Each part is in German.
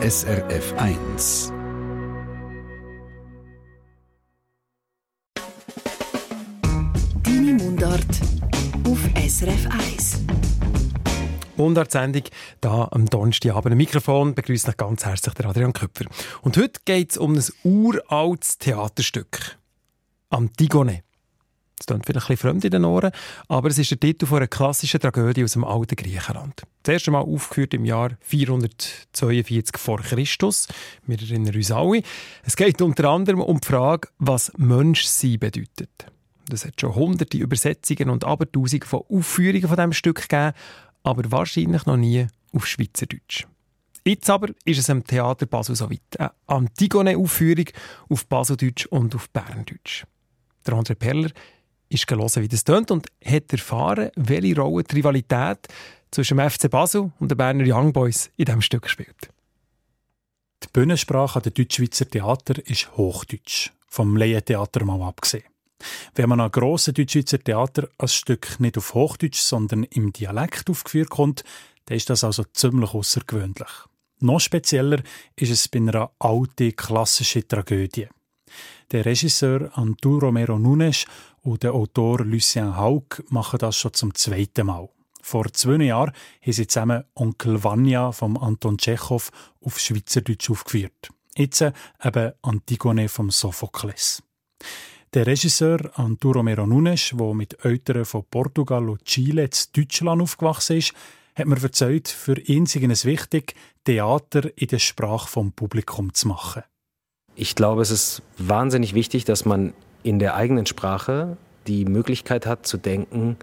SRF 1. Deine Mundart auf SRF 1. Mundart-Sendung hier am Donnerstagabend. Am Mikrofon begrüßt euch ganz herzlich der Adrian Köpfer. Und heute geht es um ein uraltes Theaterstück. Antigone. Das klingt vielleicht ein fremd in den Ohren, aber es ist der Titel einer klassischen Tragödie aus dem alten Griechenland. Das erste Mal aufgeführt im Jahr 442 vor Christus. Wir erinnern uns alle. Es geht unter anderem um die Frage, was Menschsein bedeutet. Es hat schon hunderte Übersetzungen und Abertausende von Aufführungen von diesem Stück gegeben, aber wahrscheinlich noch nie auf Schweizerdeutsch. Jetzt aber ist es am Theater Basel so weit. Eine Antigone-Aufführung auf Baseldeutsch und auf Berndeutsch. Der André Perler ist gelesen, wie das tönt und hat erfahren, welche Rolle die Rivalität zwischen dem FC Basel und den Berner Young Boys in diesem Stück spielt. Die Bühnensprache an den Deutschschweizer Theater ist Hochdeutsch, vom Laientheater mal abgesehen. Wenn man an grossen Deutschschweizer Theater ein Stück nicht auf Hochdeutsch, sondern im Dialekt aufgeführt kommt, dann ist das also ziemlich außergewöhnlich. Noch spezieller ist es bei einer alten, klassischen Tragödie. Der Regisseur Antu Romero Nunes und der Autor Lucien Haug machen das schon zum zweiten Mal. Vor zwei Jahren haben sie zusammen Onkel Vanya von Anton Tschechow auf Schweizerdeutsch aufgeführt. Jetzt eben Antigone vom Sophokles. Der Regisseur Arturo Romero Nunes, der mit Eltern von Portugal und Chile in Deutschland aufgewachsen ist, hat mir erzählt, für ihn sei es wichtig, Theater in der Sprache vom Publikum zu machen. Ich glaube, es ist wahnsinnig wichtig, dass man in der eigenen Sprache die Möglichkeit hat zu denken,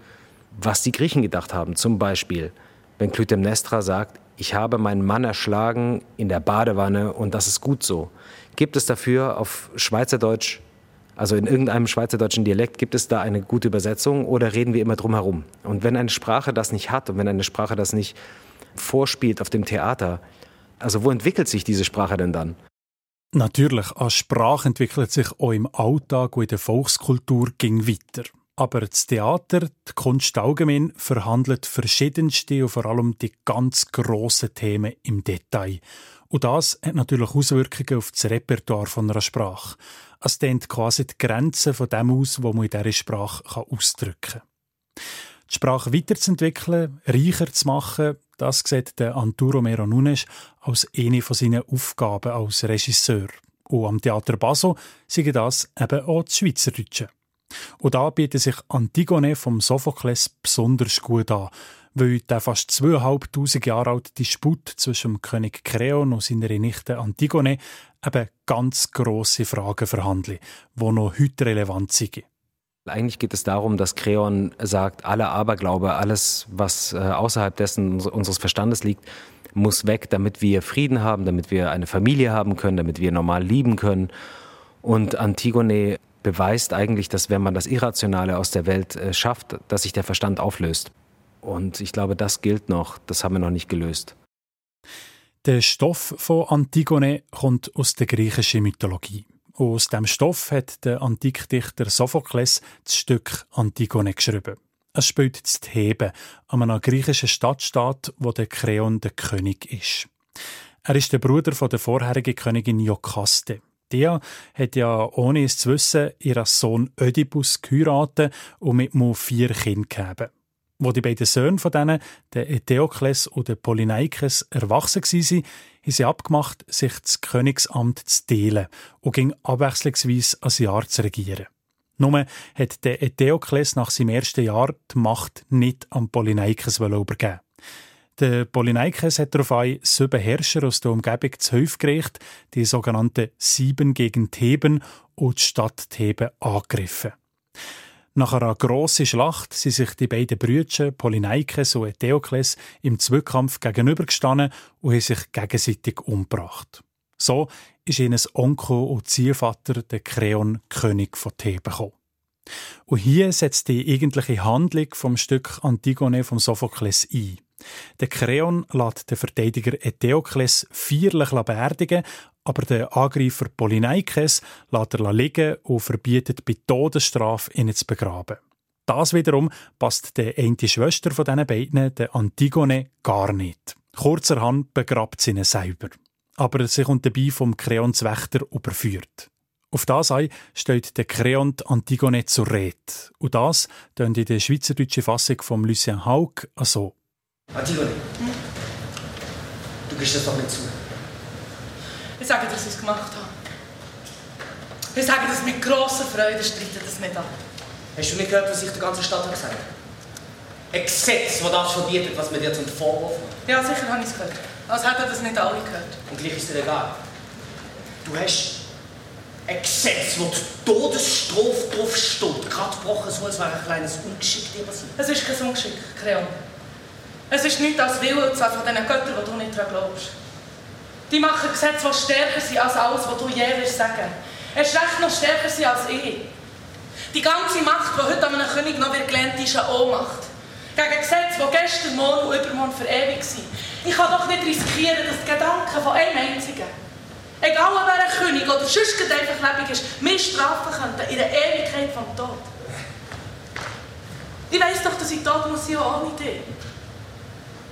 was die Griechen gedacht haben. Zum Beispiel, wenn Clytemnestra sagt, ich habe meinen Mann erschlagen in der Badewanne und das ist gut so. Gibt es dafür auf Schweizerdeutsch also in irgendeinem schweizerdeutschen Dialekt gibt es da eine gute Übersetzung oder reden wir immer drum herum? Und wenn eine Sprache das nicht hat und wenn eine Sprache das nicht vorspielt auf dem Theater, also wo entwickelt sich diese Sprache denn dann? Natürlich, eine Sprache entwickelt sich auch im Alltag und in der Volkskultur ging weiter. Aber das Theater, die Kunst allgemein, verhandelt verschiedenste und vor allem die ganz grossen Themen im Detail. Und das hat natürlich Auswirkungen auf das Repertoire von einer Sprache. Es dehnt quasi die Grenzen von dem aus, was man in dieser Sprache ausdrücken kann. Die Sprache weiterzuentwickeln, reicher zu machen, das sieht der Anturo Mero Nunes als eine von seinen Aufgaben als Regisseur. Und am Theater Basel sei das eben auch das Schweizerdeutsche. Und da bietet sich Antigone vom Sophokles besonders gut an, weil der fast zweieinhalbtausend Jahre alte Disput zwischen dem König Kreon und seiner Nichte Antigone eben ganz grosse Fragen verhandeln, die noch heute relevant sind. Eigentlich geht es darum, dass Kreon sagt, alle Aberglaube, alles, was äh, außerhalb dessen unseres Verstandes liegt, muss weg, damit wir Frieden haben, damit wir eine Familie haben können, damit wir normal lieben können. Und Antigone beweist eigentlich, dass wenn man das Irrationale aus der Welt äh, schafft, dass sich der Verstand auflöst. Und ich glaube, das gilt noch. Das haben wir noch nicht gelöst. Der Stoff von Antigone kommt aus der griechischen Mythologie. Aus dem Stoff hat der Antikdichter Sophokles das Stück Antigone geschrieben. Es spielt zu Theben, an einer griechischen Stadtstaat, wo der Kreon der König ist. Er ist der Bruder von der vorherigen Königin Jokaste. Der hat ja, ohne es zu wissen, ihren Sohn Ödipus geheiratet und mit ihm vier Kinder gegeben. Wo die beiden Söhne von denen, der Eteokles und der Polyneikes, erwachsen waren, haben sie abgemacht, sich das Königsamt zu teilen und ging abwechslungsweise ein Jahr zu regieren. Nur hat der Eteokles nach seinem ersten Jahr die Macht nicht an Polyneikes übergeben. Der Polyneikes hat daraufhin sieben Herrscher aus der Umgebung zu Hilfe gerichtet, die sogenannten Sieben gegen Theben und die Stadt Theben angegriffen. Nach einer grossen Schlacht sind sich die beiden Brüder Polyneikes und Theokles im Zweikampf gegenübergestanden und haben sich gegenseitig umgebracht. So ist ihnen Onkel und Ziehvater der Kreon König von Theben gekommen. Und hier setzt die eigentliche Handlung vom Stück Antigone vom Sophokles ein. Der Kreon lässt den Verteidiger Eteokles feierlich beerdigen, aber der Angreifer Polyneikes lässt er liegen und verbietet bei Todesstrafe ihn zu begraben. Das wiederum passt der eine Schwester von diesen beiden, der Antigone, gar nicht. Kurzerhand begrabt sie ihn selber. aber sie kommt dabei vom Kreonswächter überführt. Auf das ein steht der Kreon Antigone zur Rede. Und das tönt in der schweizerdeutschen Fassung von Lucien Haug so. Antigone, du gibst das doch nicht zu. Ich sage, dass ich es gemacht habe. Ich sage das mit grosser Freude, streite das nicht an. Hast du nicht gehört, was ich der ganzen Stadt gesagt habe? Ein Gesetz, das das verbietet, was man dir zum Vorwurf macht. Ja, sicher habe ich es gehört. Als hätten das nicht alle gehört. Und gleich ist dir egal. Du hast ein Gesetz, wo die Todesstrafe drauf steht, gerade gebrochen, so als wäre ein kleines Ungeschick dir passiert. Es ist kein Ungeschick, Creon. Es ist nichts als Wille von diesen Göttern, die du nicht daran glaubst. Die machen Gesetze, die stärker sind als alles, was du je wirst sagen. Erst recht noch stärker sind als ich. Die ganze Macht, die heute an einem König noch wird gelernt, ist eine Ohnmacht. Gegen Gesetze, die gestern, morgen und übermorgen für ewig sind. Ich kann doch nicht riskieren, dass die Gedanken von einem einzigen, egal ob er ein König oder sonst einfach lebig ist, mich strafen könnten in der Ewigkeit vom Tod. Ich weiss doch, dass ich tot muss sein, ohne dich.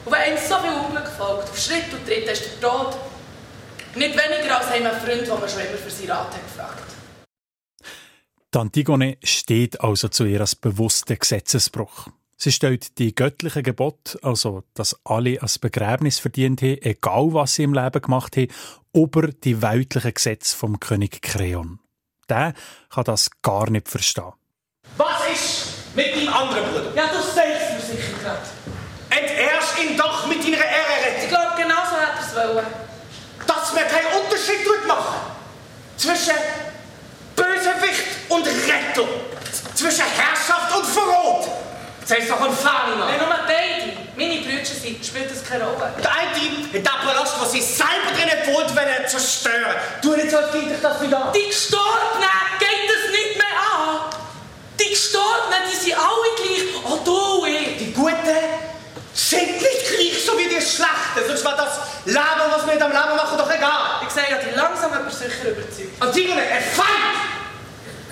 Und wenn einem so viel Unglück folgt, auf Schritt und Tritt, ist der Tod nicht weniger als einem Freund, den man schon immer für seinen Rat hat gefragt. Die Antigone steht also zu ihr als bewusster Gesetzesbruch. Sie stellt die göttlichen Gebote, also dass alle als Begräbnis verdient haben, egal was sie im Leben gemacht haben, über die weltlichen Gesetze vom König Kreon. Der kann das gar nicht verstehen. Was ist mit deinem anderen Bruder? Ja, du sagst mir sicher gerade. Entehrst ihn doch mit deiner Ehre. Ich glaube, genau so hätte er es wollen. Dass wir keinen Unterschied machen zwischen Bösewicht und Rettung, zwischen Herrschaft und Verrat. Das heißt doch ein Fahrer. Wenn nur beide meine Brüder sind, spielt das keine Rolle. Der eine hat den Palast, den sie selber drinnen wohnt, wenn er zerstören. Tu nicht so, als geht dich das wieder an. Die Gestorbenen geht das nicht mehr an. Die Gestorbenen, die sind alle gleich. Auch du und ich. Die Guten sind nicht gleich so wie die Schlechten. Sonst war das Leben, was wir in diesem Leben machen, egal. Ich die langsam aber sicher überzeugt. Antigone, ein Feind!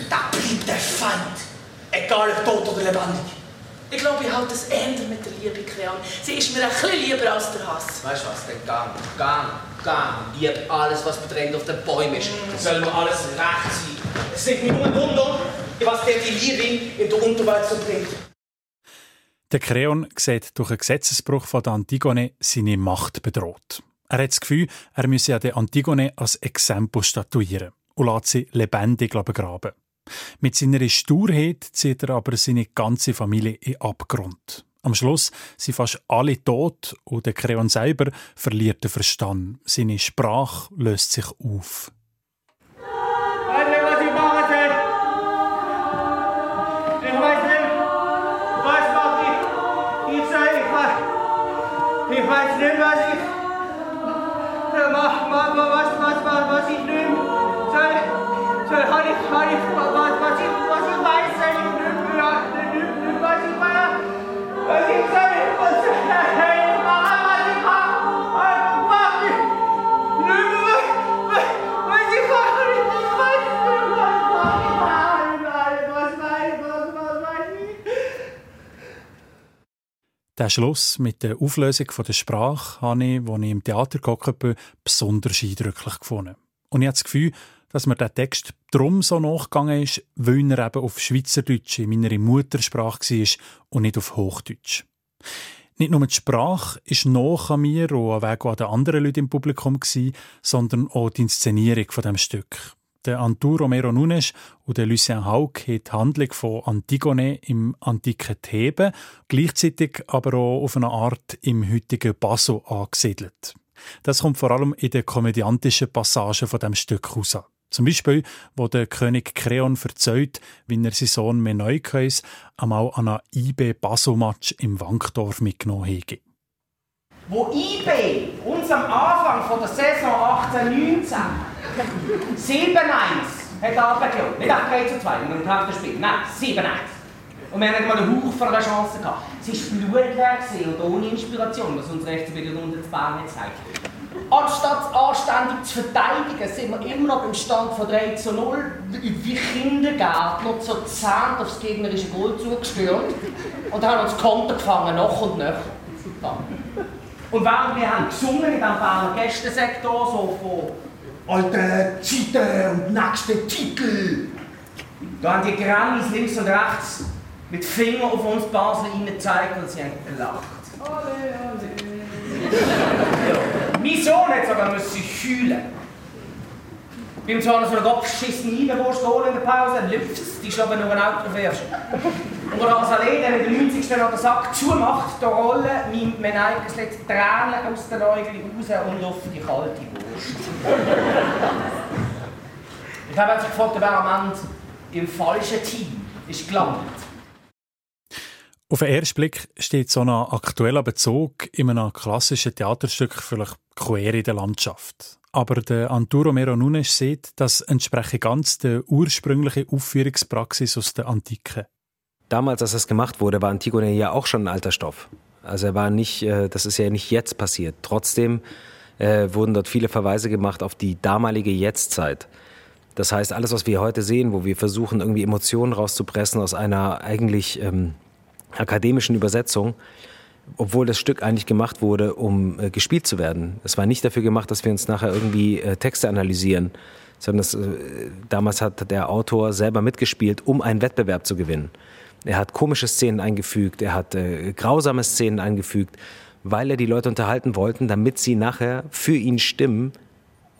Da bleibt der Feind. Egal ob tot oder lebendig. Ich glaube, ich halte es ändern mit der Liebe, Creon. Sie ist mir ein bisschen lieber als der Hass. Weißt du was? Dann gang, gang, gang. Lieb alles, was bedrängt auf den Bäumen ist. Mm. Soll mir alles recht sein. Es ist mir nur ein Wunder, was der die Liebe in der Unterwelt so bringt. Der Kreon sieht durch einen Gesetzesbruch von der Antigone seine Macht bedroht. Er hat das Gefühl, er müsse der Antigone als Exempel statuieren und lässt sie lebendig begraben. Mit seiner Sturheit zieht er aber seine ganze Familie in Abgrund. Am Schluss sind fast alle tot und der Kreon selber verliert den Verstand. Seine Sprache löst sich auf. Ich weiß nicht, was ich. Ich soll, Der Schluss mit der Auflösung der Sprache habe ich, als ich im Theater gehockt bin, besonders eindrücklich gefunden. Und ich habe das Gefühl, dass mir der Text drum so nachgegangen ist, weil er eben auf Schweizerdeutsch in meiner Muttersprache war und nicht auf Hochdeutsch. Nicht nur die Sprache ist noch an mir und an Weg den anderen Leuten im Publikum sondern auch die Inszenierung von dem Stück. Der Arturo Mero Nunes und der Lucien Haug haben die Handlung von Antigone im antiken Theben, gleichzeitig aber auch auf eine Art im heutigen Basso angesiedelt. Das kommt vor allem in den komödiantischen Passagen von dem Stück raus. Zum Beispiel, wo der König Kreon erzählt, wie er seinen Sohn Meneukeus einmal an einem IB-Basso-Match im Wankdorf mitgenommen hätte. Wo IB uns am Anfang von der Saison 18-19 7-1 hat runtergelassen. Nicht 3 zu 2, wenn wir im Spiel. Nein, 7-1. Und wir hatten nicht mal einen Hauch von einer Chance gehabt. Es war blutleer und ohne Inspiration, was unser FC Berlin unter zu Bern hat gezeigt. Anstatt anständig zu verteidigen, sind wir immer noch beim Stand von 3 zu 0, wie Kindergärtner so zahnt aufs gegnerische Goal zugestürmt und haben uns Konter gefangen, noch und noch. Und während wir haben gesungen in diesem Berner Gästensektor, so von alten Zeiten und nächsten Titel, da haben die Grannies links und rechts mit Finger auf uns Basel gezeigt und sie haben gelacht. Alle, alle. ja. Mein Sohn hat sogar müssen heulen. Beim zwar so eine abgeschissene Einwurst holen in der Pause, lüpft die ist aber nur ein Auto fährst. Und wo Asalé, der mit dem 90. noch den Sack zumacht, da rollen mein Meneikes jetzt Tränen aus den Augen raus und auf die kalte Wurst. ich habe mich gefragt, wer am Ende im falschen Team ist gelandet. Auf den ersten Blick steht so ein aktueller Bezug in einem klassischen Theaterstück vielleicht quer in der Landschaft. Aber der Arturo Mero Nunes sieht, das entspreche ganz der ursprünglichen Aufführungspraxis aus der Antike. Damals, als das gemacht wurde, war Antigone ja auch schon ein alter Stoff. Also er war nicht, äh, das ist ja nicht jetzt passiert. Trotzdem äh, wurden dort viele Verweise gemacht auf die damalige Jetztzeit. Das heißt, alles, was wir heute sehen, wo wir versuchen, irgendwie Emotionen rauszupressen aus einer eigentlich ähm, akademischen Übersetzung, obwohl das Stück eigentlich gemacht wurde, um äh, gespielt zu werden. Es war nicht dafür gemacht, dass wir uns nachher irgendwie äh, Texte analysieren, sondern das, äh, damals hat der Autor selber mitgespielt, um einen Wettbewerb zu gewinnen. Er hat komische Szenen eingefügt, er hat äh, grausame Szenen eingefügt, weil er die Leute unterhalten wollte, damit sie nachher für ihn stimmen,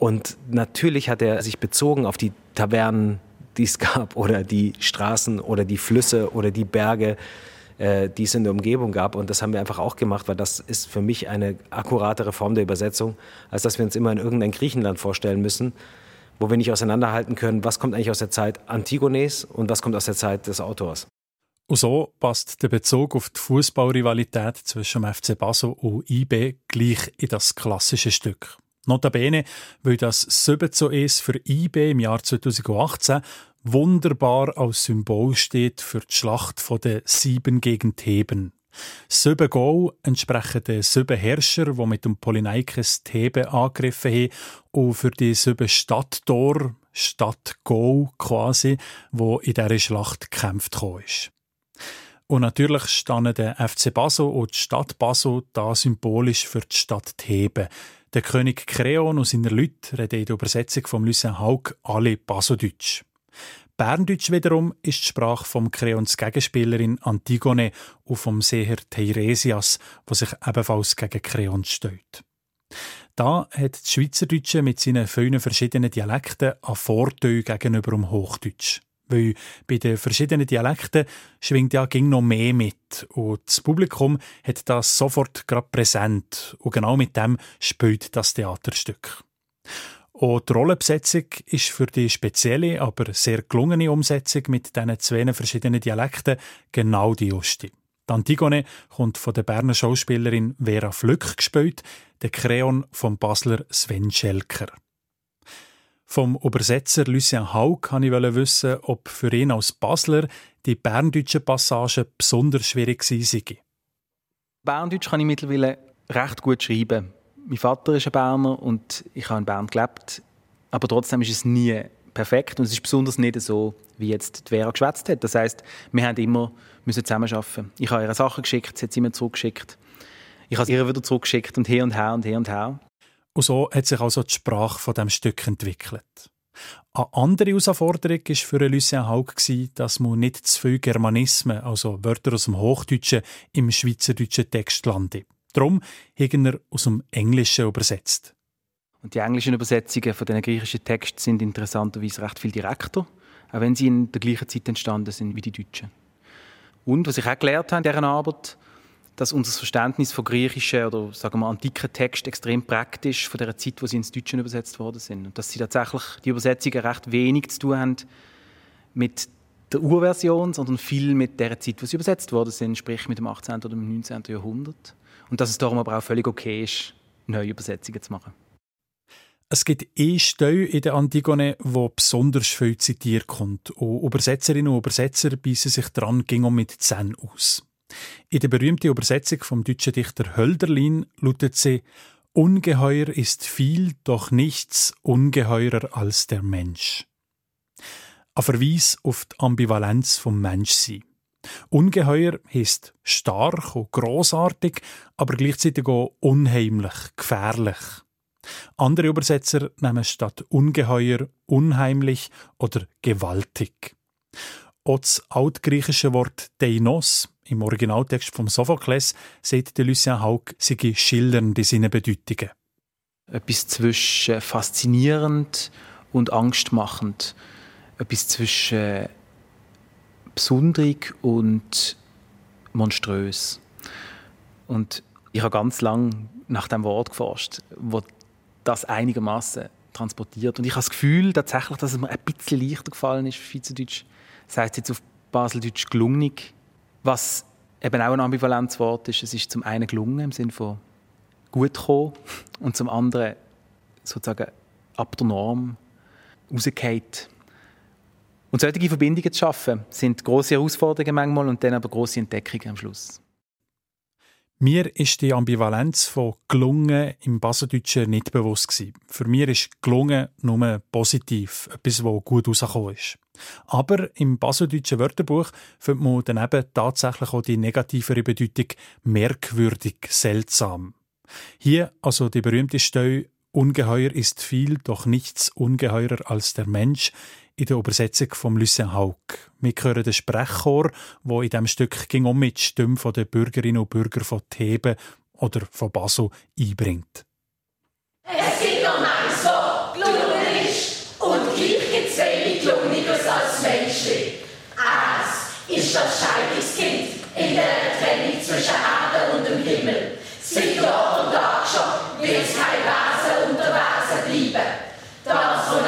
und natürlich hat er sich bezogen auf die Tavernen, die es gab, oder die Straßen oder die Flüsse oder die Berge, äh, die es in der Umgebung gab. Und das haben wir einfach auch gemacht, weil das ist für mich eine akkuratere Form der Übersetzung, als dass wir uns immer in irgendein Griechenland vorstellen müssen, wo wir nicht auseinanderhalten können, was kommt eigentlich aus der Zeit Antigones und was kommt aus der Zeit des Autors. Und so passt der Bezug auf die Fußballrivalität zwischen dem FC Basel und IB gleich in das klassische Stück. Notabene, weil das 7 zu 1 für IB im Jahr 2018 wunderbar als Symbol steht für die Schlacht der Sieben gegen Theben. Sieben Goal entsprechen den sieben Herrscher, die mit dem Polyneikes Theben angegriffen haben, und für die sieben Stadttor, Stadt Goal quasi, wo in dieser Schlacht gekämpft ist. Und natürlich standen der FC Basel und die Stadt Basel da symbolisch für die Stadt Theben. Der König Kreon und seine Leute reden in der Übersetzung von Lucien Haug alle Basodeutsch. Berndeutsch wiederum ist die Sprache vom Kreons Gegenspielerin Antigone und vom Seher Teiresias, der sich ebenfalls gegen Kreon steht. Da hat das Schweizerdeutsche mit seinen vielen verschiedenen Dialekten ein Vorteil gegenüber dem Hochdeutsch weil bei den verschiedenen Dialekten schwingt ja ging noch mehr mit und das Publikum hat das sofort gerade präsent und genau mit dem spielt das Theaterstück. Und die Rollenbesetzung ist für die spezielle, aber sehr gelungene Umsetzung mit diesen zwei verschiedenen Dialekten genau die Juste. Die Antigone kommt von der Berner Schauspielerin Vera Flück gespielt, der Kreon vom Basler Sven Schelker. Vom Übersetzer Lucien Haug kann ich wissen, ob für ihn als Basler die berndeutschen Passagen besonders schwierig waren. Berndeutsch kann ich mittlerweile recht gut schreiben. Mein Vater ist ein Berner und ich habe in Bern gelebt. Aber trotzdem ist es nie perfekt und es ist besonders nicht so, wie jetzt die Vera geschwätzt hat. Das heißt, wir haben immer zusammenarbeiten. Ich habe ihr Sachen geschickt, sie hat sie mir zurückgeschickt. Ich habe sie ihr wieder zurückgeschickt und her und her und her und her. Und so hat sich also die Sprache von dem Stück entwickelt. Eine andere Herausforderung war für Lucien Haug, dass man nicht zu viel Germanismen, also Wörter aus dem Hochdeutschen, im schweizerdeutschen Text lande. Darum haben er aus dem Englischen übersetzt. Und die englischen Übersetzungen von den griechischen Texten sind interessanterweise recht viel direkter, auch wenn sie in der gleichen Zeit entstanden sind wie die deutschen. Und was ich auch gelernt habe in dieser Arbeit, dass unser Verständnis von griechischen oder sagen wir antiken Texten extrem praktisch von der Zeit, wo sie ins Deutsche übersetzt worden sind. Und dass sie tatsächlich die Übersetzungen recht wenig zu tun haben mit der Urversion, sondern viel mit der Zeit, wo sie übersetzt worden sind, sprich mit dem 18. oder dem 19. Jahrhundert. Und dass es darum aber auch völlig okay ist, neue Übersetzungen zu machen. Es gibt eine Stelle in der Antigone, wo besonders viel zitiert kommt. Und Übersetzerinnen und Übersetzer beißen sich dran, ging um mit Zen aus. In der berühmten Übersetzung vom deutschen Dichter Hölderlin lautet sie Ungeheuer ist viel, doch nichts ungeheurer als der Mensch. Ein Verweis auf die Ambivalenz vom Menschsein. Ungeheuer heisst stark und grossartig, aber gleichzeitig auch unheimlich, gefährlich. Andere Übersetzer nehmen statt ungeheuer unheimlich oder gewaltig. Auch das altgriechische Wort Deinos im Originaltext vom Sophokles sagt Lucien Haug, sei schildernde seine Bedeutungen. Etwas zwischen faszinierend und angstmachend. Etwas zwischen besonderig und monströs. Und ich habe ganz lange nach dem Wort geforscht, wo das einigermaßen transportiert. Und ich habe das Gefühl tatsächlich, dass es mir ein bisschen leichter gefallen ist, Schweizerdeutsch. Das heißt jetzt auf Baseldeutsch gelungig, was eben auch ein ambivalentes Wort ist. Es ist zum einen gelungen im Sinne von gut gekommen und zum anderen sozusagen ab der Norm rausgefallen. Und solche Verbindungen zu schaffen, sind große Herausforderungen manchmal und dann aber große Entdeckungen am Schluss. Mir ist die Ambivalenz von gelungen im Baseldeutschen nicht bewusst gewesen. Für mich ist gelungen nur positiv, etwas, was gut rausgekommen ist. Aber im baseldeutschen Wörterbuch findet man dann eben tatsächlich auch die negativere Bedeutung merkwürdig, seltsam. Hier also die berühmte Stelle Ungeheuer ist viel, doch nichts ungeheurer als der Mensch in der Übersetzung von Lucien Haug. Wir hören den Sprechchor, wo in diesem Stück ging um mit Stimmen der Bürgerinnen und Bürger von Theben oder von Basel einbringt. Es ist das Scheidungskind in der Trennung zwischen Erde und dem Himmel. Seit Jahr und Tag schon es kein Wesen unter Wesen bleiben. Das von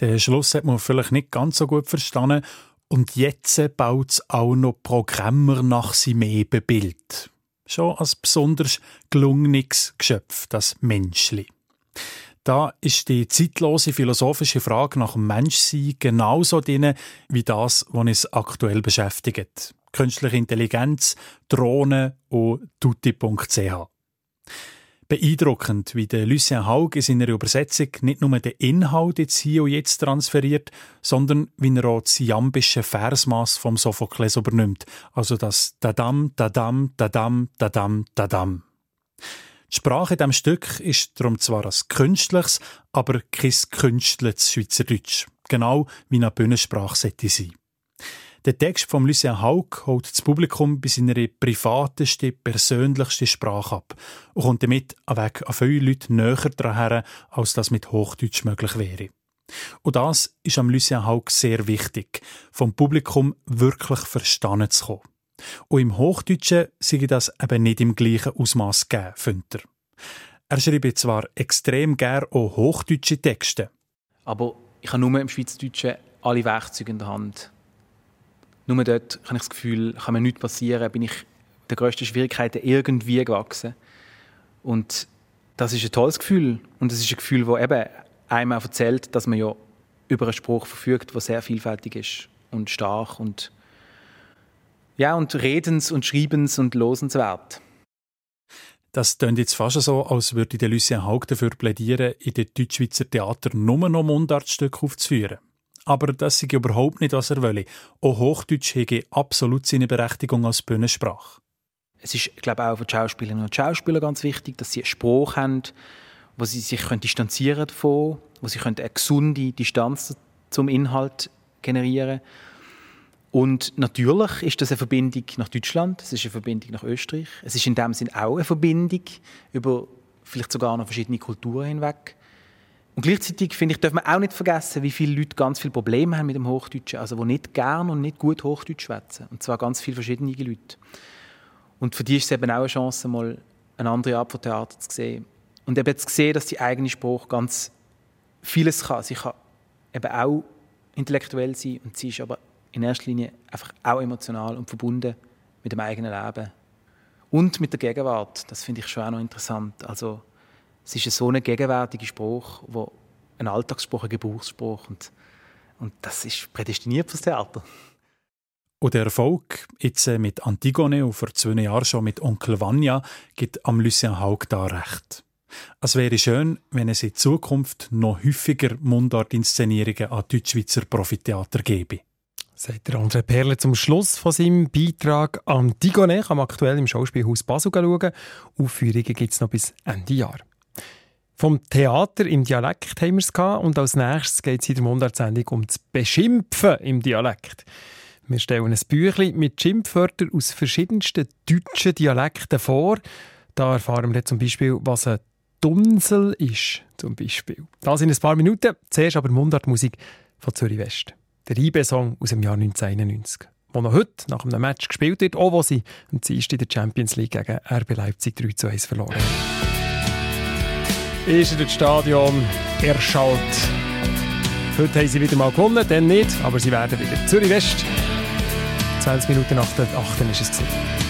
Den Schluss hat man vielleicht nicht ganz so gut verstanden. Und jetzt baut es auch noch Programmer nach seinem Ebenbild. Schon als besonders gelungenes Geschöpf, das Menschli. Da ist die zeitlose philosophische Frage nach dem Menschsein genauso drin wie das, was uns aktuell beschäftigt. Künstliche Intelligenz, Drohnen und tutti.ch. Beeindruckend, wie der Lucien Haug in seiner Übersetzung nicht nur den Inhalt jetzt hier und jetzt transferiert, sondern wie er auch das jambische Versmaß vom Sophokles übernimmt. Also das Dadam, Dadam, Dadam, Dadam, Dadam. Die Sprache in diesem Stück ist darum zwar ein künstliches, aber kein künstliches Schweizerdeutsch. Genau wie eine Bühnensprache sollte sein. Der Text von Lucien Haug holt das Publikum bei seiner privatesten, persönlichsten Sprache ab und kommt damit an Weg an viele Leute näher daran als das mit Hochdeutsch möglich wäre. Und das ist am Lucien Haug sehr wichtig, vom Publikum wirklich verstanden zu kommen. Und im Hochdeutschen sei das eben nicht im gleichen Ausmaß gegeben, findet er. Er schreibt zwar extrem gern auch hochdeutsche Texte. Aber ich habe nur im Schweizerdeutschen alle Werkzeuge in der Hand. Nur dort habe ich das Gefühl, kann mir nichts passieren, bin ich der grössten Schwierigkeiten irgendwie gewachsen. Und das ist ein tolles Gefühl. Und es ist ein Gefühl, das eben einem auch erzählt, dass man ja über einen Spruch verfügt, der sehr vielfältig ist und stark und ja, und redens- und schreibens- und losenswert. Das klingt jetzt fast so, als würde der Lucien Haug dafür plädieren, in den Deutschschweizer Theater nur noch Mundartstücke aufzuführen. Aber das ist überhaupt nicht, was er will. Auch Hochdeutsch hätte absolut seine Berechtigung als Bühnensprache. Es ist, glaube ich, auch für die Schauspielerinnen und Schauspieler ganz wichtig, dass sie einen Spruch haben, wo sie sich können distanzieren davon, wo sie können eine gesunde Distanz zum Inhalt generieren und natürlich ist das eine Verbindung nach Deutschland, es ist eine Verbindung nach Österreich, es ist in dem Sinn auch eine Verbindung über vielleicht sogar noch verschiedene Kulturen hinweg. Und gleichzeitig finde ich, darf man auch nicht vergessen, wie viele Leute ganz viele Probleme haben mit dem Hochdeutschen, also die nicht gern und nicht gut Hochdeutsch schwätzen. Und zwar ganz viele verschiedene Leute. Und für die ist es eben auch eine Chance, mal eine andere Art von Theater zu sehen. Und eben zu sehen, dass die eigene Sprache ganz vieles kann. Sie kann eben auch intellektuell sein und sie ist aber in erster Linie einfach auch emotional und verbunden mit dem eigenen Leben. Und mit der Gegenwart, das finde ich schon auch noch interessant. Also, es ist so ein gegenwärtiger Spruch, wo ein Alltagsspruch, ein Gebrauchsspruch und, und das ist prädestiniert fürs Theater. Und der Erfolg jetzt äh, mit Antigone und vor zwei Jahren schon mit Onkel Vanya gibt am Lucien Haug da recht. Es wäre schön, wenn es in Zukunft noch häufiger Mundart-Inszenierungen an Deutschschweizer Profitheater gäbe. Sagt der André Perle zum Schluss von seinem Beitrag an Digone. Kann man aktuell im Schauspielhaus Basel schauen. Aufführungen gibt es noch bis Ende Jahr. Vom Theater im Dialekt haben wir es und als nächstes geht es in der Mundartsendung um das Beschimpfen im Dialekt. Wir stellen ein Büchlein mit Schimpfwörtern aus verschiedensten deutschen Dialekten vor. Da erfahren wir zum Beispiel, was ein Dunsel ist. Zum Beispiel. Das in ein paar Minuten. Zuerst aber Mundartmusik von Zürich West. Der IB-Song aus dem Jahr 1991 der noch heute nach einem Match gespielt wird, auch wo sie am Dienstag in der Champions League gegen RB Leipzig 3 zu 1 verloren haben. Ist in das Stadion erschallt. Heute haben sie wieder mal gewonnen, dann nicht, aber sie werden wieder. Zürich West, 20 Minuten nach der 8. ist es. Gewesen.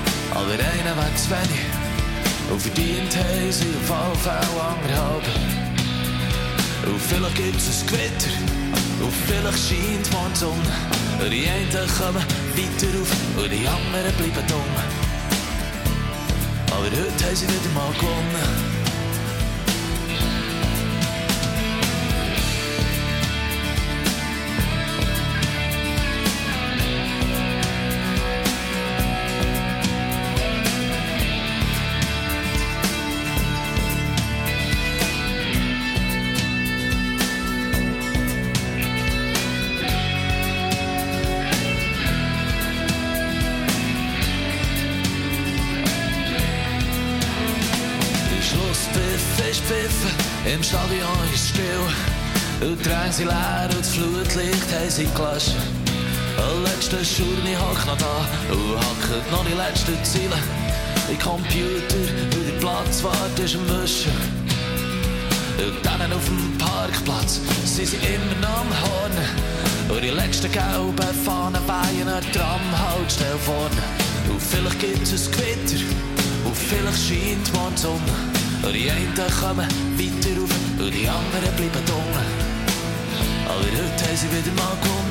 Aber een en wat van Over die en thuis in geval van langer hoop Hoeveel ik iets is kwitter Hoeveel ik schijnt van zon Die einen kommen weiter auf und die anderen bleiben dumm. Aber heute haben sie wieder mal gewonnen. Ränge sind leer und das Flutlicht haben sie gelassen. Der letzte Schurni hockt noch da und hackt noch die letzten Ziele. Die Computer und die Platzwarte ist am Wischen. Und dann auf dem Parkplatz sind sie immer noch am Horn. Und die letzten gelben Fahnen weihen an Tramhaltestelle vorne. Und vielleicht gibt es ein Gewitter und vielleicht scheint morgen die Sonne. Und die einen kommen weiter rauf und die anderen bleiben unten. Aber heute haben sie wieder mal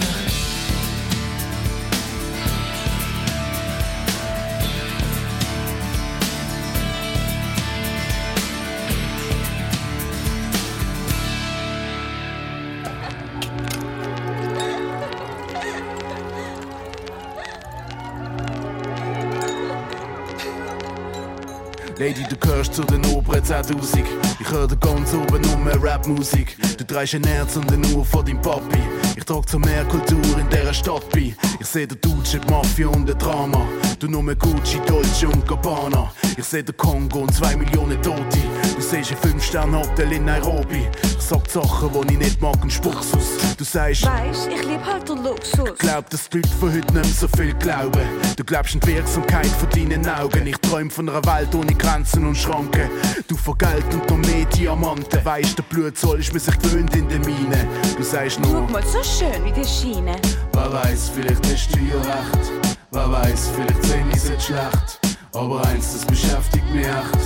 Lady, du gehörst zu den oberen 10.000. Ich höre ganz oben um Rapmusik. Du trägst ein Herz und eine Uhr von deinem Papi. Ich trage zur Mehrkultur in dieser Stadt bei. Ich seh den Duce, die Mafia und den Drama. Du nur Gucci, Dolce und Gabbana. Ich seh den Kongo und zwei Millionen Tote. Du siehst ein 5-Sterne-Hotel in Nairobi. Ich sag Sachen, die ich nicht mag und spuck's aus. Du sagst, Weisst, ich lieb halt den Luxus. Glaub, dass die Leute von heute nicht mehr so viel glauben. Du glaubst an die Wirksamkeit von deinen Augen. Ich träum von einer Welt ohne Grenzen und Schranken. Du von Geld und noch mehr Diamanten. Weisst, der Blutzoll ist mir sich gewöhnt in der Mine. Du sagst nur, Schau mal, so schön wie die Schiene. wer weiß, vielleicht hast du ja recht. Wer weiß, vielleicht sehen ich es schlecht. Aber eins, das beschäftigt mich echt.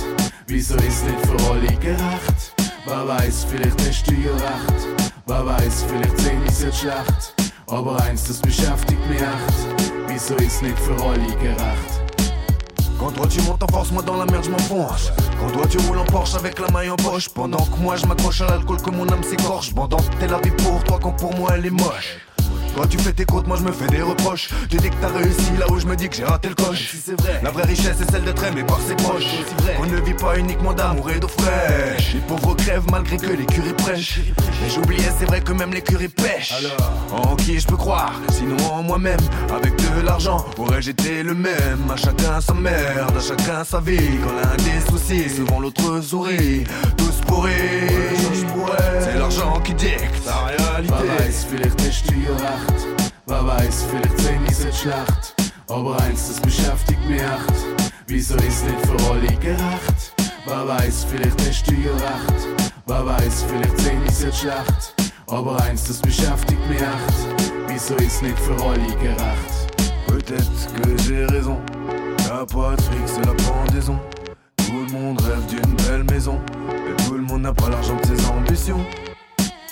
Wieso ist nicht für alle gerecht? Wer weiß, vielleicht hast du ja recht. Wer weiß, vielleicht sehen ich es schlecht. Aber eins, das beschäftigt mich echt. Wieso ist nicht für alle gerecht? Quand toi tu montes en force, moi dans la merde je m'enfonce Quand toi tu roules en Porsche avec la maille en poche. Pendant que moi je m'accroche à l'alcool que mon âme s'écorche. Pendant que t'es la vie pour toi quand pour moi elle est moche Toi tu fais tes côtes, moi je me fais des reproches. Tu dis que t'as réussi là où je me dis que j'ai raté le coche. Si c'est vrai, La vraie richesse c'est celle d'être aimé par ses proches. vrai. On ne vit pas uniquement d'amour et d'eau fraîche. Les pauvres crèvent malgré que les curés prêchent. Mais j'oubliais c'est vrai que même les curés pêchent. Alors En qui je peux croire, sinon en moi-même? Avec de l'argent, aurais-je été le même? À chacun sa merde, à chacun sa vie. Quand l'un des soucis, souvent l'autre sourit. Tous pourris, c'est l'argent qui dicte la réalité Recht. Wer weiß, vielleicht sehen ich es schlecht. Aber eins, das beschäftigt mich echt. Wieso ist nicht für alle gerecht? Wer weiß, vielleicht hast du ja recht. Wer weiß, vielleicht sehen ich es schlecht. Aber eins, das beschäftigt mich echt. Wieso ist nicht für alle gerecht? Peut-être que j'ai raison La patrie c'est la pendaison Tout le monde rêve d'une belle maison Mais tout le monde n'a pas l'argent de ses ambitions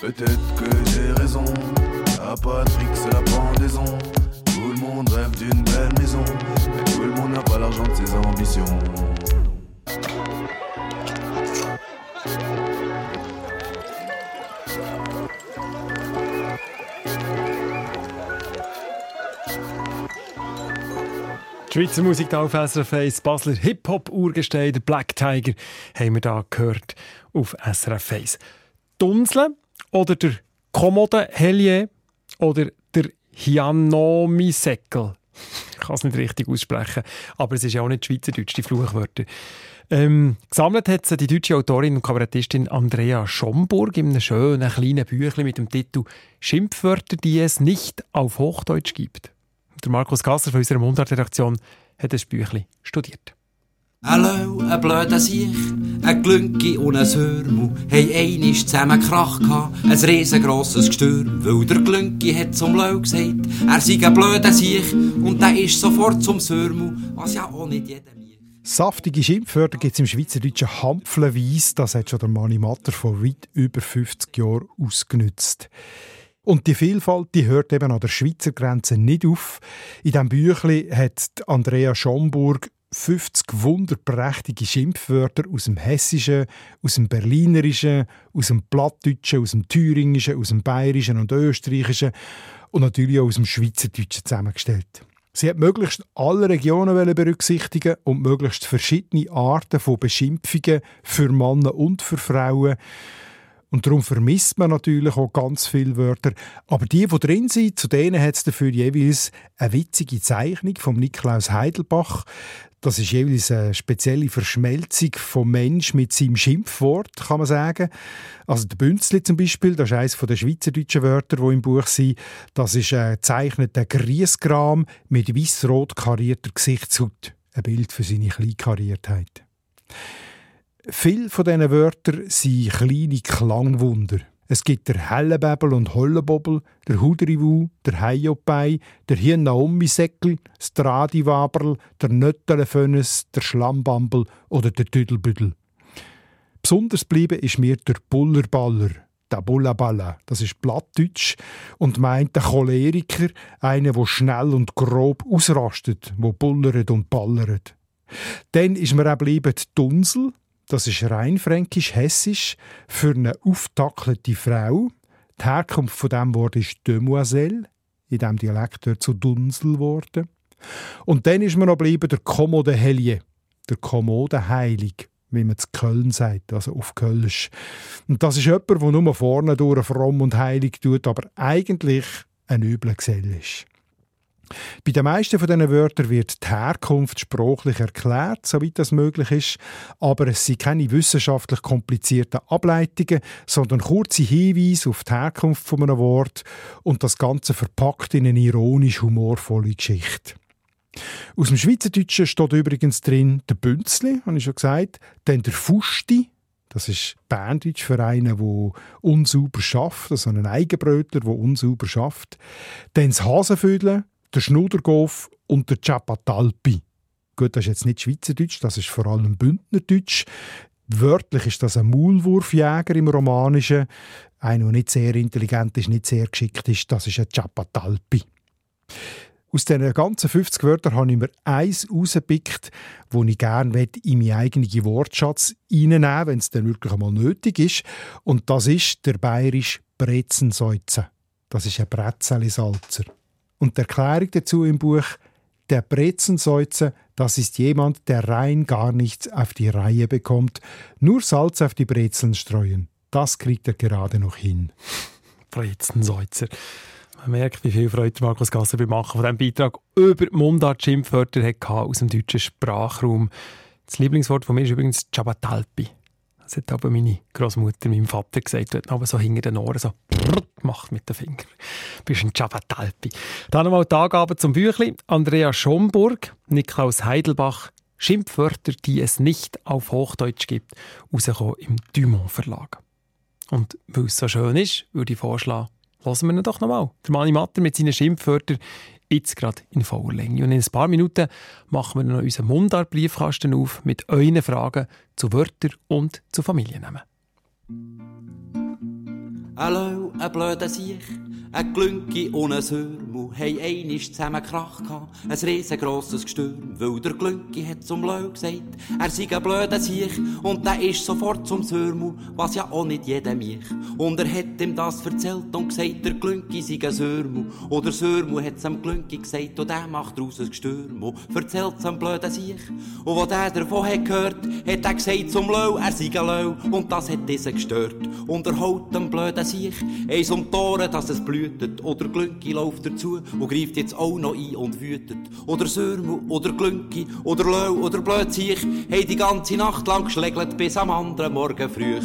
Peut-être que j'ai raison La patrie c'est la pendaison. Tout le monde rêve d'une belle maison Mais tout le monde n'a pas l'argent de ses ambitions. Schweizer Musik auf SRF 1, Basler Hip-Hop-Urgestein, Black Tiger, haben wir da gehört auf SRF 1. Dunsle oder der Kommode Hellier oder der Hianomisäckel. Ich kann es nicht richtig aussprechen, aber es ist ja auch nicht Schweizerdeutsch, die Fluchwörter. Ähm, gesammelt hat sie die deutsche Autorin und Kabarettistin Andrea Schomburg in einem schönen kleinen Büchlein mit dem Titel «Schimpfwörter, die es nicht auf Hochdeutsch gibt». Der Markus Gasser von unserer Mundart-Redaktion hat das Büchlein studiert. Hallo, ein blöder Siech, ein Glünki und ein Hörmu haben einmal zusammen Krach gehabt, ein riesengroßes Gestürm, weil der Glünki hat zum Lau gesagt, er sei ein blöder Siech und der ist sofort zum Sörmu, was ja auch nicht jeder Saftige Schimpfwörter gibt es im Schweizerdeutschen hampflenweise. Das hat schon der Mani Matter vor weit über 50 Jahren ausgenutzt. Und die Vielfalt die hört eben an der Schweizer Grenze nicht auf. In diesem Büchlein hat Andrea Schomburg 50 wunderprächtige Schimpfwörter aus dem Hessischen, aus dem Berlinerischen, aus dem Plattdeutschen, aus dem Thüringischen, aus dem Bayerischen und Österreichischen und natürlich auch aus dem Schweizerdeutschen zusammengestellt. Sie hat möglichst alle Regionen berücksichtigen und möglichst verschiedene Arten von Beschimpfungen für Männer und für Frauen. Und darum vermisst man natürlich auch ganz viele Wörter. Aber die, die drin sind, zu denen hat es dafür jeweils eine witzige Zeichnung von Niklaus Heidelbach. Das ist jeweils eine spezielle Verschmelzung vom Mensch mit seinem Schimpfwort, kann man sagen. Also der Bünzli zum Beispiel, das ist eines der schweizerdeutschen Wörter, die im Buch sind. Das ist ein gezeichneter Griesgram mit weiß-rot karierter Gesichtshaut. Ein Bild für seine Kleinkariertheit. Viele von diesen Wörtern sind kleine Klangwunder. Es gibt der Hellebäbel und Hollebobbel, der Hudriwu, der Heiopei, der Hirnaomisäckel, das Tradiwaberl, der Nöttelefönes, der Schlammbambel oder der Tüdelbüdel. Besonders bleiben ist mir der Bullerballer, der Bullaballa. Das ist Plattdeutsch und meint der Choleriker, einer, der schnell und grob ausrastet, wo bullert und ballert. Dann ist mir auch bleiben die Dunsel, das ist rein fränkisch-hessisch für eine auftackelte Frau. Die Herkunft von dem Wort ist Demoiselle, in diesem Dialekt wird zu Dunsel geworden. Und dann ist mir noch geblieben der Kommode Helje, der Kommode Heilig, wie man zu Köln sagt, also auf Kölsch. Und das ist jemand, der nur vorne durch fromm und heilig tut, aber eigentlich ein übler Gesell ist. Bei den meisten von diesen Wörtern wird die Herkunft sprachlich erklärt, soweit das möglich ist, aber es sind keine wissenschaftlich komplizierten Ableitungen, sondern kurze Hinweise auf die Herkunft von einem Wort und das Ganze verpackt in eine ironisch-humorvolle Geschichte. Aus dem Schweizerdeutschen steht übrigens drin der Bünzli, habe ich schon gesagt, dann der Fusti, das ist Berndeutsch für einen, der unsauber schafft, also einen Eigenbrötler, der unsauber schafft. Dann das Hasenvödel, der Schnudergof und der Ciapatalpi. Gut, das ist jetzt nicht Schweizerdeutsch, das ist vor allem Bündnerdeutsch. Wörtlich ist das ein Maulwurfjäger im Romanischen. Einer, der nicht sehr intelligent ist, nicht sehr geschickt ist, das ist ein Ciapatalpi. Aus diesen ganzen 50 Wörtern habe ich mir eins rausgepickt, das ich gerne in meinen eigenen Wortschatz reinnehmen wenn es dann wirklich einmal nötig ist. Und das ist der bayerische Brezensäuze. Das ist ein Brezelsalzer. Und die Erklärung dazu im Buch der Brezensäuze, das ist jemand, der rein gar nichts auf die Reihe bekommt, nur Salz auf die Brezeln streuen. Das kriegt er gerade noch hin. Brezensäuzer. Man merkt, wie viel Freude Markus Gasser beim Machen von diesem Beitrag über Mundart-Schimpfwörter aus dem deutschen Sprachraum. Das Lieblingswort von mir ist übrigens Chabatalpi. Das hat aber meine Großmutter meinem Vater gesagt. Hat aber so hinter den Ohren so gemacht mit den Fingern. Du bist ein Chabatalpi. Dann nochmal die Angaben zum Büchlein. Andrea Schomburg, Niklaus Heidelbach, Schimpfwörter, die es nicht auf Hochdeutsch gibt, rausgekommen im Dumont Verlag. Und weil es so schön ist, würde ich vorschlagen, Lassen wir ihn doch nochmal. Der Mani Matter mit seinen Schimpfwörtern jetzt gerade in voller Länge. Und in ein paar Minuten machen wir noch unseren Mundart-Briefkasten auf mit euren Fragen zu Wörtern und zu Familiennamen. Hallo, ein blöder Sieg. Ein Glünki und ein Hörmu haben einmal zusammen Krach gehabt. Ein riesengroßes Gestürm, weil der Glünki hat zum Lau gesagt, er sei ein blöder Sieg und der ist sofort zum Hörmu, was ja auch nicht jeder mich. Und er hat ihm das erzählt und gesagt, der Glünki sei ein Hörmu. Oder Hörmu hat es am Glünki gesagt und der macht daraus ein Gestürm. Erzählt es am blöden Sieg. Und wo der davon hat gehört, hat er gesagt zum Lau, er sei ein Lau. Und das hat diesen gestört. Und er holt dem blöden Sieg eins um die Ohren, dass es blüht wütet. Oder Glünki läuft dazu und greift jetzt auch noch ein und wütet. Oder Sörmu, oder Glünki, oder Löw, oder Blödsiech, haben die ganze Nacht lang geschlägelt bis am anderen Morgen früh.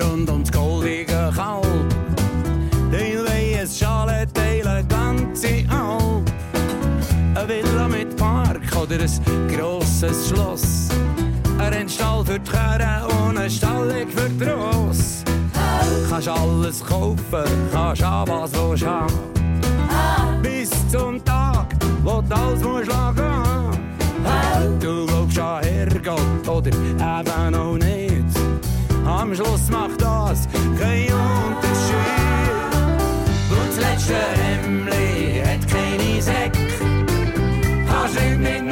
rund ums goldige Kalb. Dein weies Schale teilen ganze Alp. Eine Villa mit Park oder ein grosses Schloss. Ein Stall für die Kerne und ein Stallung für die Ross. Kannst alles kaufen, kannst haben, was los haben. Bis zum Tag, wo du alles musst lagen. Du glaubst an Herrgott oder eben auch nicht am Schluss macht das keinen Unterschied. Und das letzte Hemmli hat keine Säcke, kannst nicht mitnehmen,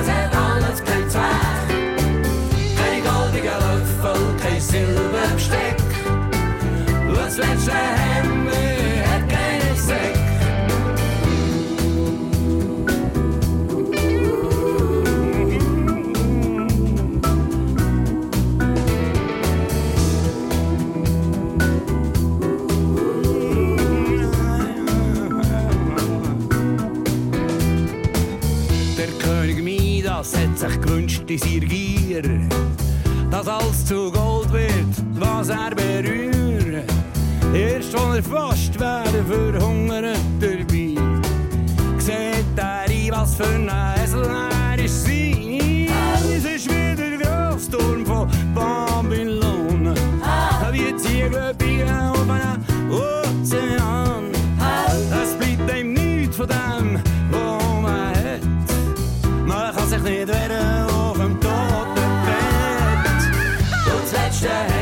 es hat alles kein Zweck. Kein goldiger Löffel, kein Silberbesteck, und das letzte Hemmli hat keine Säcke. sich gewünscht in seiner Gier, dass alles zu Gold wird, was er berührt. Erst als er fast wäre, verhungert er bei. Seht er was für ein Esel er ist sein. Es ist wie der Grossturm von Babylon. Wie Ziegel auf einem Ozean. Es bleibt ihm nichts von dem nicht wehren auf dem toten Bett. Du das letzte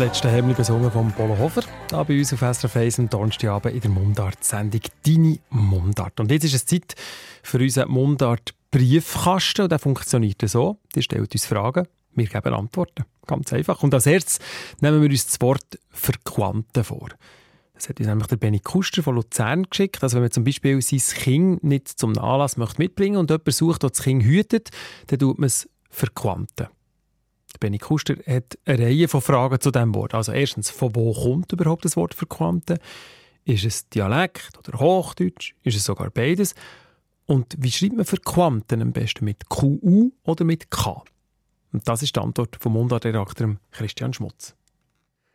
letzte Hemmli besungen von Polo Hofer. Hier bei uns auf SRF 1 am Donnerstagabend in der Mundart-Sendung «Deine Mundart». Und jetzt ist es Zeit für unseren Mundart-Briefkasten. Und der funktioniert so. Die stellt uns Fragen, wir geben Antworten. Ganz einfach. Und als erstes nehmen wir uns das Wort «verquanten» vor. Das hat uns nämlich der Benny Kuster von Luzern geschickt. Also wenn man zum Beispiel sein Kind nicht zum Anlass möchte mitbringen und jemand sucht, der das Kind hütet, dann tut man es «verquanten». Benny Kuster hat eine Reihe von Fragen zu diesem Wort. Also erstens, von wo kommt überhaupt das Wort Verquanten? Ist es Dialekt oder Hochdeutsch? Ist es sogar beides? Und wie schreibt man Verquanten am besten? Mit QU oder mit K? Und das ist die Antwort vom Mundartredakteur Christian Schmutz.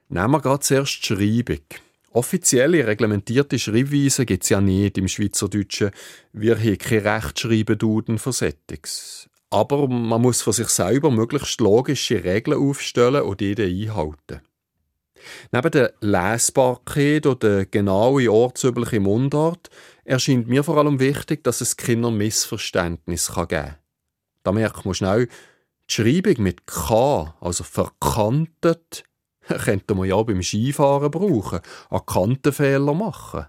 Nehmen wir gerade zuerst die Schreibung. Offizielle, reglementierte Schreibweisen gibt es ja nicht im Schweizerdeutschen. Wir haben keine Rechtschreibenduden für Settings. Aber man muss für sich selber möglichst logische Regeln aufstellen und die dann einhalten. Neben der Lesbarkeit oder der genauen ortsüblichen Mundart erscheint mir vor allem wichtig, dass es Kinder Missverständnis geben kann. Da merkt man schnell, die Schreibung mit K, also verkantet, könnte man ja beim Skifahren brauchen, an Kantenfehler machen.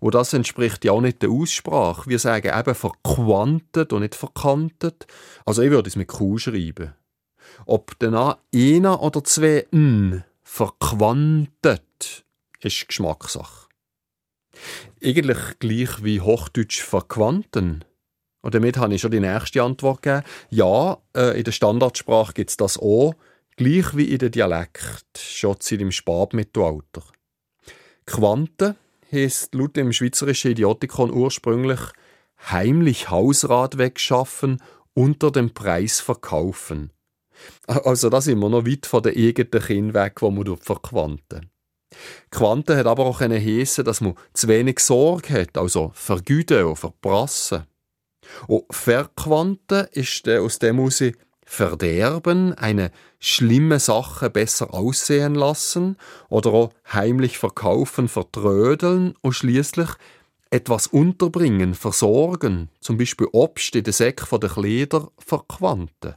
Und das entspricht ja auch nicht der Aussprache. Wir sagen eben verquantet und nicht verkantet. Also ich würde es mit Q schreiben. Ob dann einer oder zwei N verquantet, ist Geschmackssache. Eigentlich gleich wie Hochdeutsch verquanten. Und damit habe ich schon die nächste Antwort gegeben. Ja, äh, in der Standardsprache gibt es das auch, gleich wie in der Dialekt, schon seit dem Spätmittelalter. Quanten heisst laut dem Schweizerischen Idiotikon ursprünglich heimlich Hausrat wegschaffen, unter dem Preis verkaufen. Also da sind wir noch weit von der eigenen Kind weg, wo man verquanten. Quanten hat aber auch eine Hese, dass man zu wenig Sorge hat, also vergüten und verprassen. Und verquanten ist aus dem heraus verderben, eine schlimme Sache besser aussehen lassen oder auch heimlich verkaufen, vertrödeln und schließlich etwas unterbringen, versorgen, zum Beispiel Obst in den Säck den Kleider verquanten.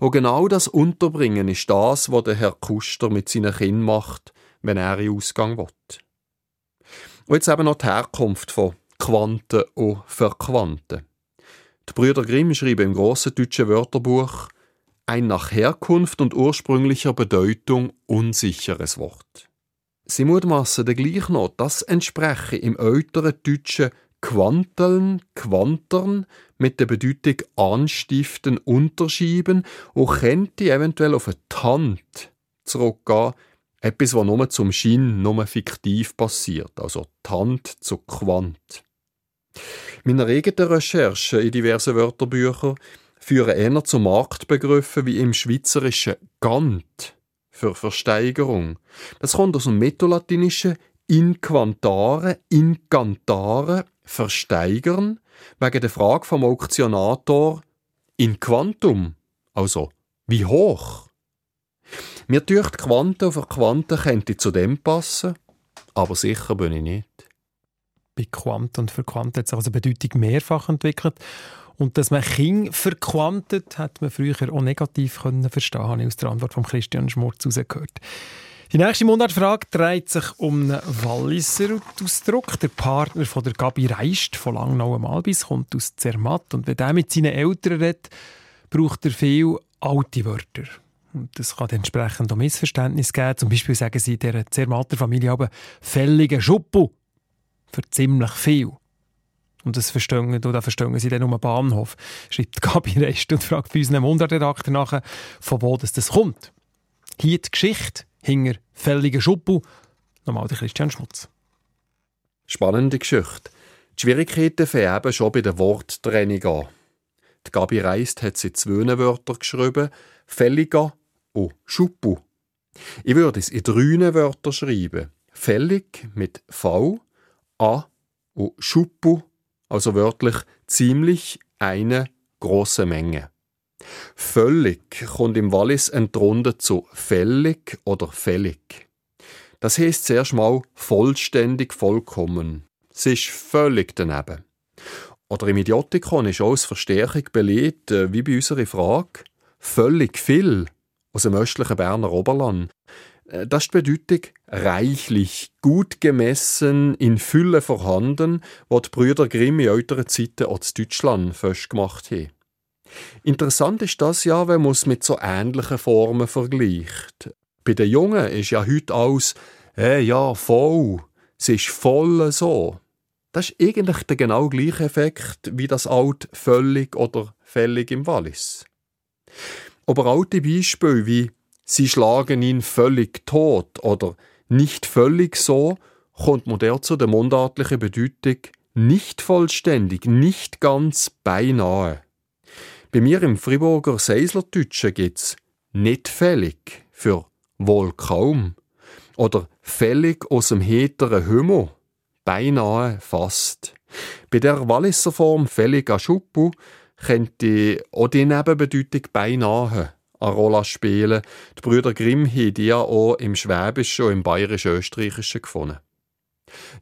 Und genau das Unterbringen ist das, was der Herr Kuster mit seinen Kindern macht, wenn er in Ausgang will. Und jetzt eben noch die Herkunft von Quanten und Verquanten. Die Brüder Grimm schreiben im grossen deutschen Wörterbuch ein nach Herkunft und ursprünglicher Bedeutung unsicheres Wort. Sie mutmaßen dann gleich noch, das entspreche im älteren Deutschen Quanteln, Quantern mit der Bedeutung anstiften, unterschieben und könnte eventuell auf eine Tant zurückgehen, etwas, was nur zum Schein, nur fiktiv passiert, also Tant zu Quant. Meine eigenen Recherchen in diversen Wörterbüchern führen eher zu Marktbegriffen wie im Schweizerischen Gant für Versteigerung. Das kommt aus dem Metolatinischen inquantare, incantare, versteigern, wegen der Frage vom Auktionator in Quantum, also wie hoch. Mir dürft Quanten auf Quanten könnte zu dem passen, aber sicher bin ich nicht. Bei Quant und für hat sich also Bedeutung mehrfach entwickelt. Und dass man King verquantet, hat man früher auch negativ können verstehen, habe ich aus der Antwort von Christian Schmurz herausgehört. Die nächste Mundartfrage dreht sich um einen Walliser Ausdruck. Der Partner von der Gabi Reist von Langnau am Albis kommt aus Zermatt und wenn er mit seinen Eltern redet, braucht er viel alte Wörter. Und das kann entsprechend auch Missverständnis geben. Zum Beispiel sagen sie der Zermatter Familie aber «fällige Schuppu» für ziemlich viel. Und das verstehen, das verstehen sie dann um den Bahnhof, schreibt Gabi Rest und fragt bei unserem Unterredakteur nach, von wo das, das kommt. Hier die Geschichte hinter fälligen Schuppu. Nochmal der Christian Schmutz. Spannende Geschichte. Die Schwierigkeiten fangen eben schon bei der Worttrennung an. Die Gabi Reist hat sie zwei Wörter geschrieben, fälliger und Schuppu. Ich würde es in drei Wörtern schreiben. Fällig mit V, A und Schuppu also wörtlich ziemlich eine große Menge. Völlig kommt im Wallis entrundet zu fällig oder fällig. Das heißt zuerst mal vollständig vollkommen. Es ist völlig daneben. Oder im Idiotikon ist auch als Verstärkung belegt, äh, wie bei unserer Frage, völlig viel aus dem östlichen Berner Oberland. Äh, das ist die Bedeutung reichlich, gut gemessen, in Fülle vorhanden, was die Brüder Grimm in älteren Zeiten auch in Deutschland festgemacht haben. Interessant ist das ja, wenn man es mit so ähnlichen Formen vergleicht. Bei den Jungen ist ja heute alles, hey, ja, voll, es ist voll so. Das ist eigentlich der genau gleiche Effekt wie das Alt völlig oder fällig im Wallis. Aber alte Beispiele wie sie schlagen ihn völlig tot oder nicht völlig so, kommt modern zu der mundartlichen Bedeutung nicht vollständig, nicht ganz beinahe. Bei mir im Friburger Seislerdeutschen gibt's nicht fällig für wohl kaum oder fällig aus dem heteren Hümmel beinahe fast. Bei der Walliser Form fällig a Schuppu könnte auch die Nebenbedeutung beinahe eine Rolle spielen. Die Brüder Grimm haben die ja auch im Schwäbischen und im Bayerisch-Österreichischen gefunden.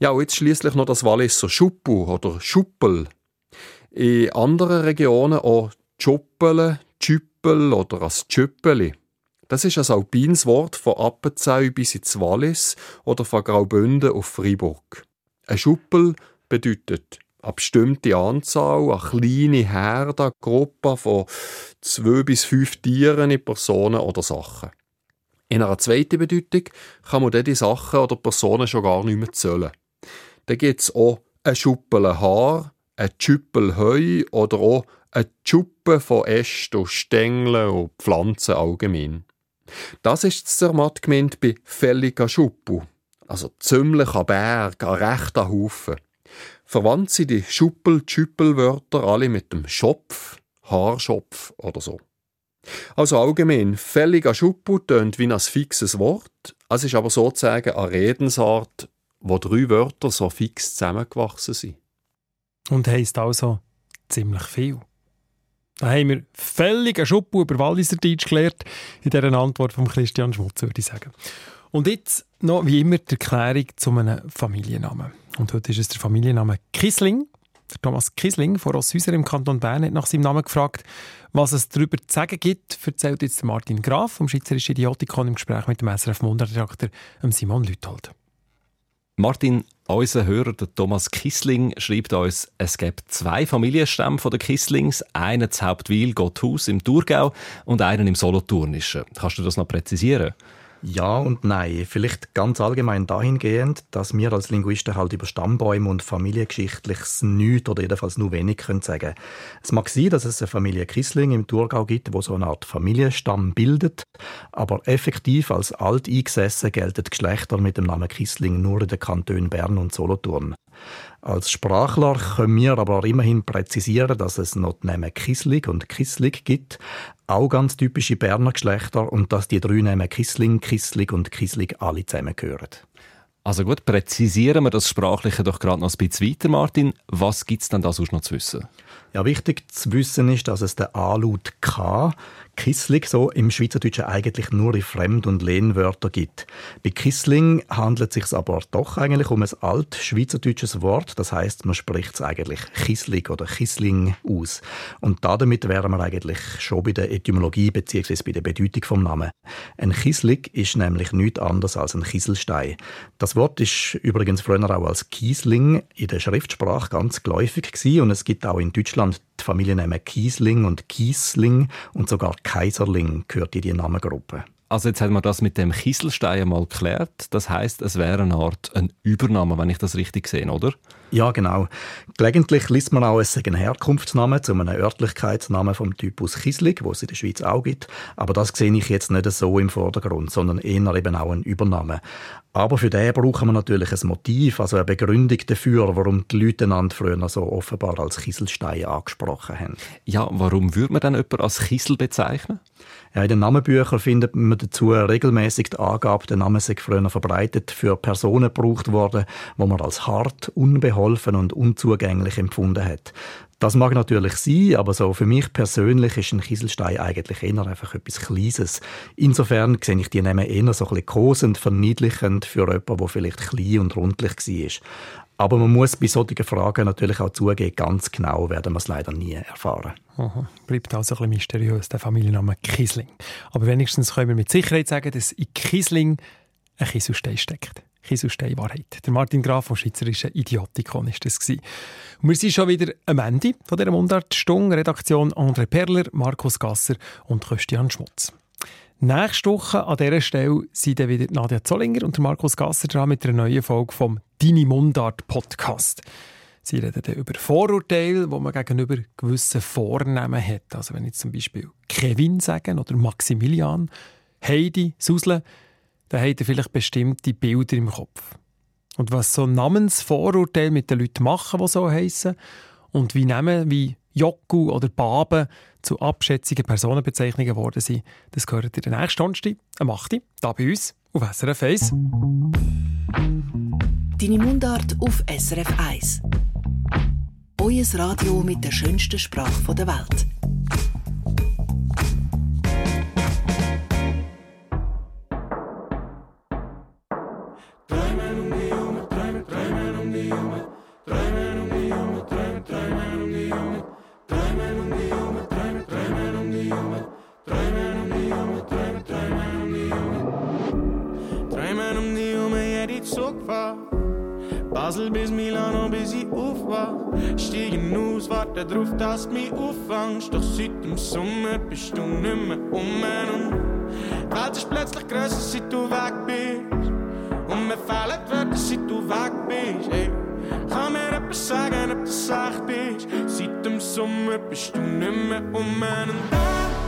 Ja, und jetzt schließlich noch das Walliser Schuppu oder Schuppel. In anderen Regionen auch Tschuppele, Tschüppel oder as Tschüppeli. Das ist ein alpines Wort von Appenzell bis ins Wallis oder von Graubünden auf Fribourg. Ein Schuppel bedeutet eine bestimmte Anzahl, eine kleine Herde, eine Gruppe von zwei bis fünf Tieren in Personen oder Sachen. In einer zweiten Bedeutung kann man diese Sachen oder Personen schon gar nicht mehr zählen. Da gibt es auch ein Schuppel Haar, ein Schüppel Heu oder auch eine Schuppe von Ästen, Stängeln und Pflanzen allgemein. Das ist Zermatt gemeint bei fälliger Schuppu, also ziemlich ein Berg, ein rechter Haufen. Verwandt sind die Schuppel-Schüppel-Wörter alle mit dem Schopf, Haarschopf oder so. Also allgemein, fälliger Schuppu tönt wie ein fixes Wort, es ist aber sozusagen eine Redensart, wo drei Wörter so fix zusammengewachsen sind. Und heisst also ziemlich viel. Da haben wir völlig einen Schuppu über Walliser Deutsch gelernt, in dieser Antwort von Christian Schmutz, würde ich sagen. Und jetzt noch wie immer die Erklärung zu einem Familiennamen. Und heute ist es der Familienname Kisling. Der Thomas Kisling von Rosshäuser im Kanton Bern hat nach seinem Namen gefragt. Was es darüber zu sagen gibt, erzählt jetzt Martin Graf vom Schweizerischen Idiotikon im Gespräch mit dem SRF Mundartredakteur Simon Lüthold. Martin, unser Hörer der Thomas Kissling schreibt uns, es gibt zwei Familienstämme von der Kisslings, einen zu Hauptwil, Gotthaus im Thurgau und einen im Solothurnischen. Kannst du das noch präzisieren? Ja und nein. Vielleicht ganz allgemein dahingehend, dass wir als Linguisten halt über Stammbäume und Familiengeschichtliches nichts oder jedenfalls nur wenig können sagen. Es mag sein, dass es eine Familie Kissling im Thurgau gibt, wo so eine Art Familienstamm bildet, aber effektiv als alt eingesessen gelten Geschlechter mit dem Namen Kissling nur in den Kantonen Bern und Solothurn. Als Sprachler können wir aber immerhin präzisieren, dass es noch die Namen Kislig und Kislig gibt, auch ganz typische Berner Geschlechter, und dass die drei Namen Kisling, Kislig und Kislig alle zusammengehören. Also gut, präzisieren wir das Sprachliche doch gerade noch ein bisschen weiter, Martin. Was gibt es denn da sonst noch zu wissen? Ja, wichtig zu wissen ist, dass es den A-Laut K Kissling so im Schweizerdeutschen eigentlich nur in Fremd- und Lehnwörter gibt. Bei Kissling handelt es sich aber doch eigentlich um ein alt schweizerdeutsches Wort. Das heißt, man spricht es eigentlich Kissling oder Kissling aus. Und damit wären wir eigentlich schon bei der Etymologie bzw. bei der Bedeutung vom Namen. Ein Kissling ist nämlich nichts anderes als ein Kieselstein. Das Wort ist übrigens früher auch als Kiesling in der Schriftsprache ganz geläufig gewesen und es gibt auch in Deutschland die Familiennamen Kiesling und Kiesling und sogar Kaiserling gehört in die Namengruppe. Also jetzt haben wir das mit dem Kieselstein mal geklärt. Das heißt, es wäre eine Art ein Übernahme, wenn ich das richtig sehe, oder? Ja, genau. Gelegentlich liest man auch, es sei ein Herkunftsname zu einem Örtlichkeitsnamen vom Typus Kislig, wo es in der Schweiz auch gibt. Aber das sehe ich jetzt nicht so im Vordergrund, sondern eher eben auch ein Übernahme. Aber für den brauchen wir natürlich ein Motiv, also eine Begründung dafür, warum die Leute einander früher so offenbar als Kieselstein angesprochen haben. Ja, warum würde man dann jemanden als Kiesel bezeichnen? Ja, in den Namenbüchern findet man dazu regelmäßig die Angabe, der Name sei früher verbreitet für Personen gebraucht worden, wo man als hart, unbeholfen und unzugänglich empfunden hat. Das mag natürlich sein, aber so für mich persönlich ist ein Kieselstein eigentlich eher einfach etwas Kleines. Insofern sehe ich die Namen eher so ein bisschen kosend, verniedlichend für jemanden, der vielleicht klein und rundlich war. Aber man muss bei solchen Fragen natürlich auch zugeben, ganz genau werden wir es leider nie erfahren. Aha. Bleibt also ein bisschen mysteriös, der Familienname Kisling. Aber wenigstens können wir mit Sicherheit sagen, dass in Kisling ein Kieselstein steckt. Kieselstein Wahrheit. Der Martin Graf vom Schweizerischen Idiotikon war das. Und wir sind schon wieder am Ende von dieser Mundartstunde. Redaktion André Perler, Markus Gasser und Christian Schmutz. Nächste Woche an dieser Stelle sind wieder Nadja Zollinger und Markus Gasser dran mit einer neuen Folge vom Dini Mundart Podcast. Sie reden dann über Vorurteile, wo man gegenüber gewissen Vornamen hat. Also wenn ich zum Beispiel Kevin sagen oder Maximilian, Heidi, Susle, dann habt ihr vielleicht bestimmte Bilder im Kopf. Und was so Namensvorurteile mit den Leuten machen, die so heißen, und wie Namen wie Jocku oder Babe zu abschätzigen Personenbezeichnungen geworden sind, das gehört in der nächsten Donnerstag, am 8. hier bei uns auf SRF 1. Deine Mundart auf SRF 1. Euer Radio mit der schönsten Sprache der Welt. Basel bis Milano, bis ich aufwach. Stiegen aus, warte drauf, dass du mich auffangst. Doch seit dem Sommer bist du nicht mehr um und die Welt ist plötzlich grösser, seit du weg bist. Fehlen die Wörter, seit du weg bist. Ey. Kann mir jemand sagen, ob das echt ist? Seit dem Sommer bist du nicht mehr um und da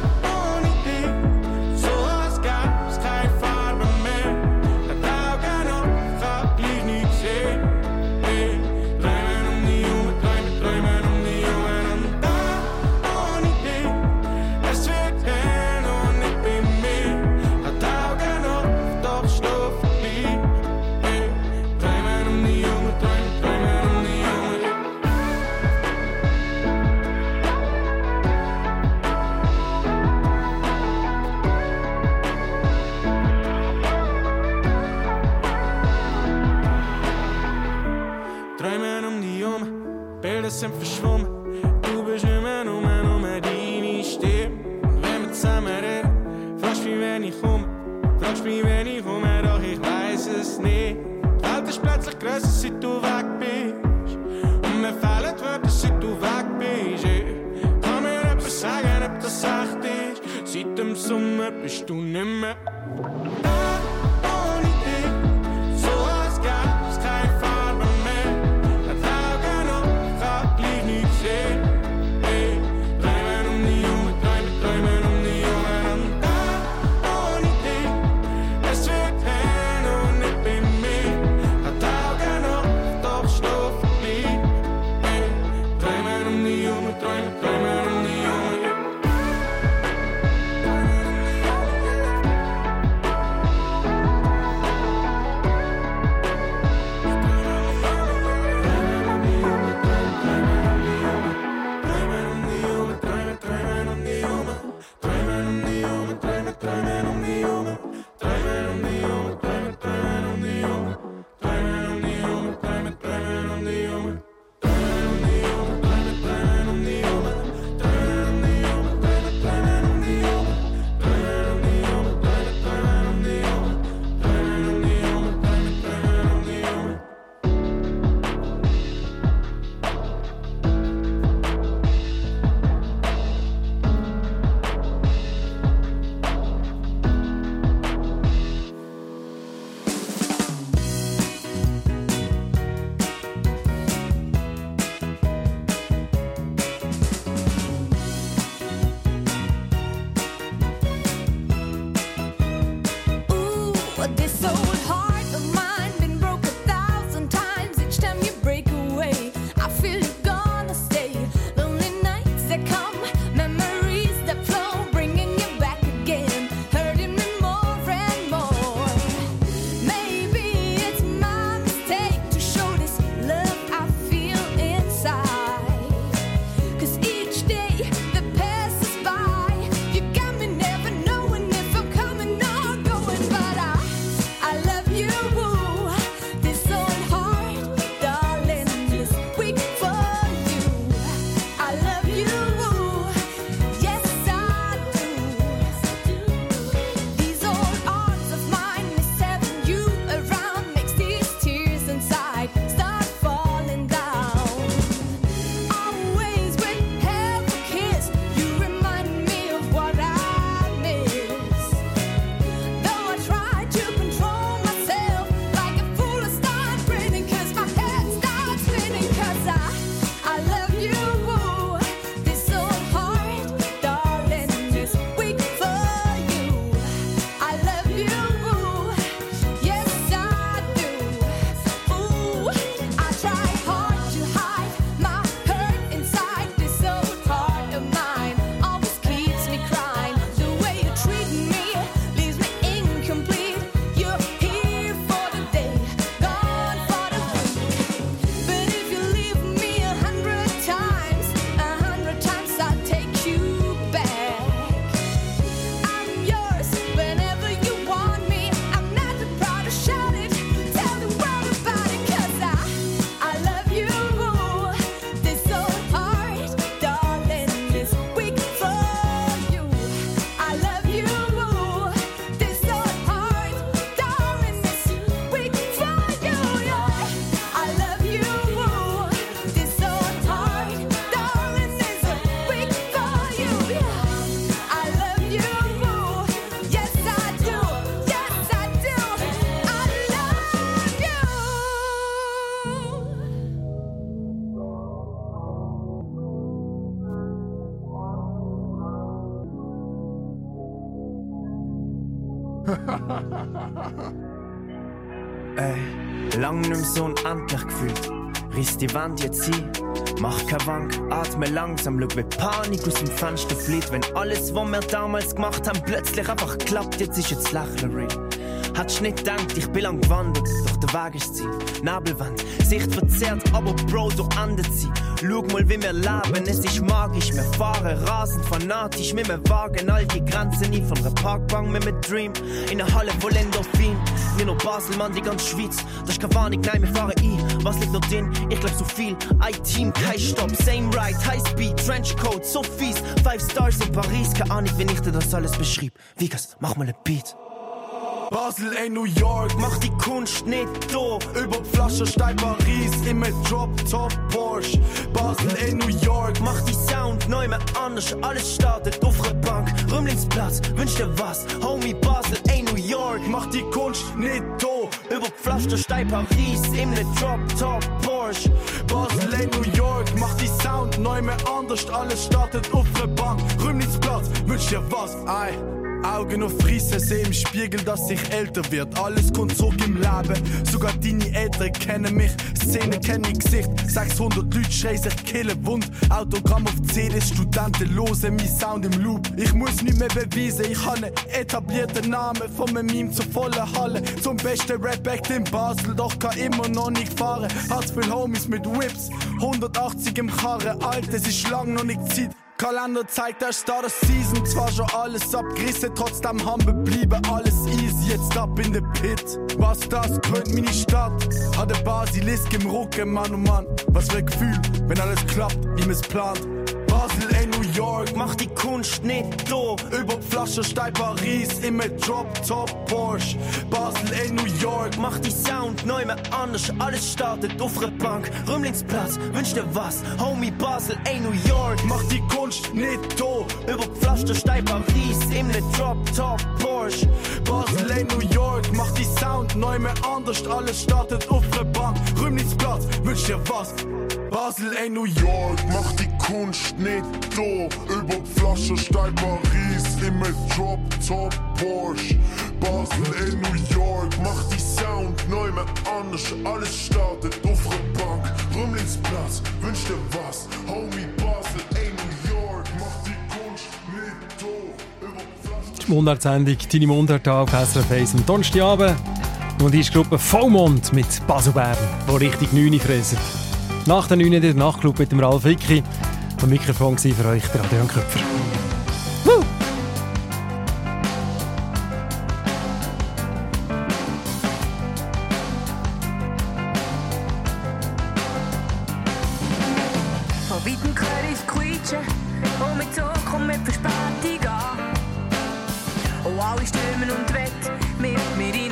bist du nicht Lang nimm so unendlich gefühlt. Riss die Wand jetzt hin, mach kein Wank, atme langsam, schau wie Panik aus dem Fenster flieht. Wenn alles, was wir damals gemacht haben, plötzlich einfach klappt, jetzt ist jetzt Lächeln real. Hat's nicht gedacht, ich bin lang gewandert, doch der Weg ist Ziel. Nebelwand, Sicht verzerrt, aber Bro, du endet sie. Schau mal, wie wir leben, es ist magisch. Wir fahren rasend fanatisch, mit mir wagen all die Grenzen nie. Von einer Parkbank mit mir Dream, in einer Halle voll Endorphin. Nicht nur Basel, Mann, die ganze Schweiz. Das ist keine Warnung, nein, wir fahren ein. Was liegt noch drin? Ich glaub so viel. Ein Team, kein Stopp, same ride, High Speed, Trenchcoat, so fies. Five Stars in Paris, keine Ahnung, wenn ich dir das alles beschrieb. Vigas, mach mal ein Beat. Basel, ey, New York, mach die Kunst nicht da. Über die Flasche steigt Paris, immer Drop Top Porsche. Basel, ey, New York, mach die Sound neu mehr anders. Alles startet auf der Bank, Rümlingsplatz, wünsch dir was. Homie Basel, ey, New York, mach die Kunst nicht da. Über die Flasche steigt Paris, immer Drop Top Porsche. Basel, ey, New York, mach die Sound neu mehr anders. Alles startet auf der Bank, Rümlingsplatz, wünsch dir was. Ey. Augen auf Frisse, seh im Spiegel, dass ich älter wird. Alles kommt zurück im Leben. Sogar deine Eltern kennen mich. Szene kennen ich Gesicht. 600 Leute schreien sich killen wund. Autogramm auf CDs, Studenten losen mein Sound im Loop. Ich muss nicht mehr beweisen, ich habe einen etablierten Namen. Von einem Meme zur vollen Halle. Zum besten Rap-Act in Basel, doch kann immer noch nicht fahren. Hat viel Homies mit Whips. 180 im Karren, Alter, es ist lang noch nicht Zeit. Kalender zeigt der Star Season. Zwar schon alles abgerissen, trotzdem haben wir blieben alles easy. Jetzt ab in der Pit. Was das könnte meine Stadt. Hat der Basilisk im Rücken, Mann, oh Mann. Was für ein Gefühl, wenn alles klappt, wie man es plant. York, mach die Kunst nicht da. Über die Flasche steigt Paris, immer Drop Top Porsche. Basel, ey, New York, mach die Sound neu mehr anders. Alles startet auf der Bank, Rümlingsplatz, wünsch dir was. Homie Basel, ey, New York, mach die Kunst nicht da. Über die Flasche steigt Paris, immer Drop Top Porsche. Basel, ey, New York, mach die Sound neu mehr anders. Alles startet auf der Bank, Rümlingsplatz, wünsch dir was. Basel, ey, New York, mach die Kunst nicht da. Über die Flasche steigt Paris, immer Drop Top Porsche. Basel, ey, New York, mach die Sound neu mehr anders. Alles startet auf der Bank, Rümlingsplatz, wünsch dir was. Homie Basel, ey, New York, mach die Kunst nicht da. Über die Flasche Die Mundartsendung «Deine Mundart» auf SRF 1 am Donnerstagabend. Und hier ist die Gruppe Vollmond mit Baselbären, die richtig Neune fressen. Nach der 9. der Nachtclub mit dem Ralf Wicki. Am Mikrofon war für euch der Adrian Köpfer. Woo! Von weitem höre ich quietschen und mit Zug und mit Verspätung an. Und alle stürmen und wett mit mir rein.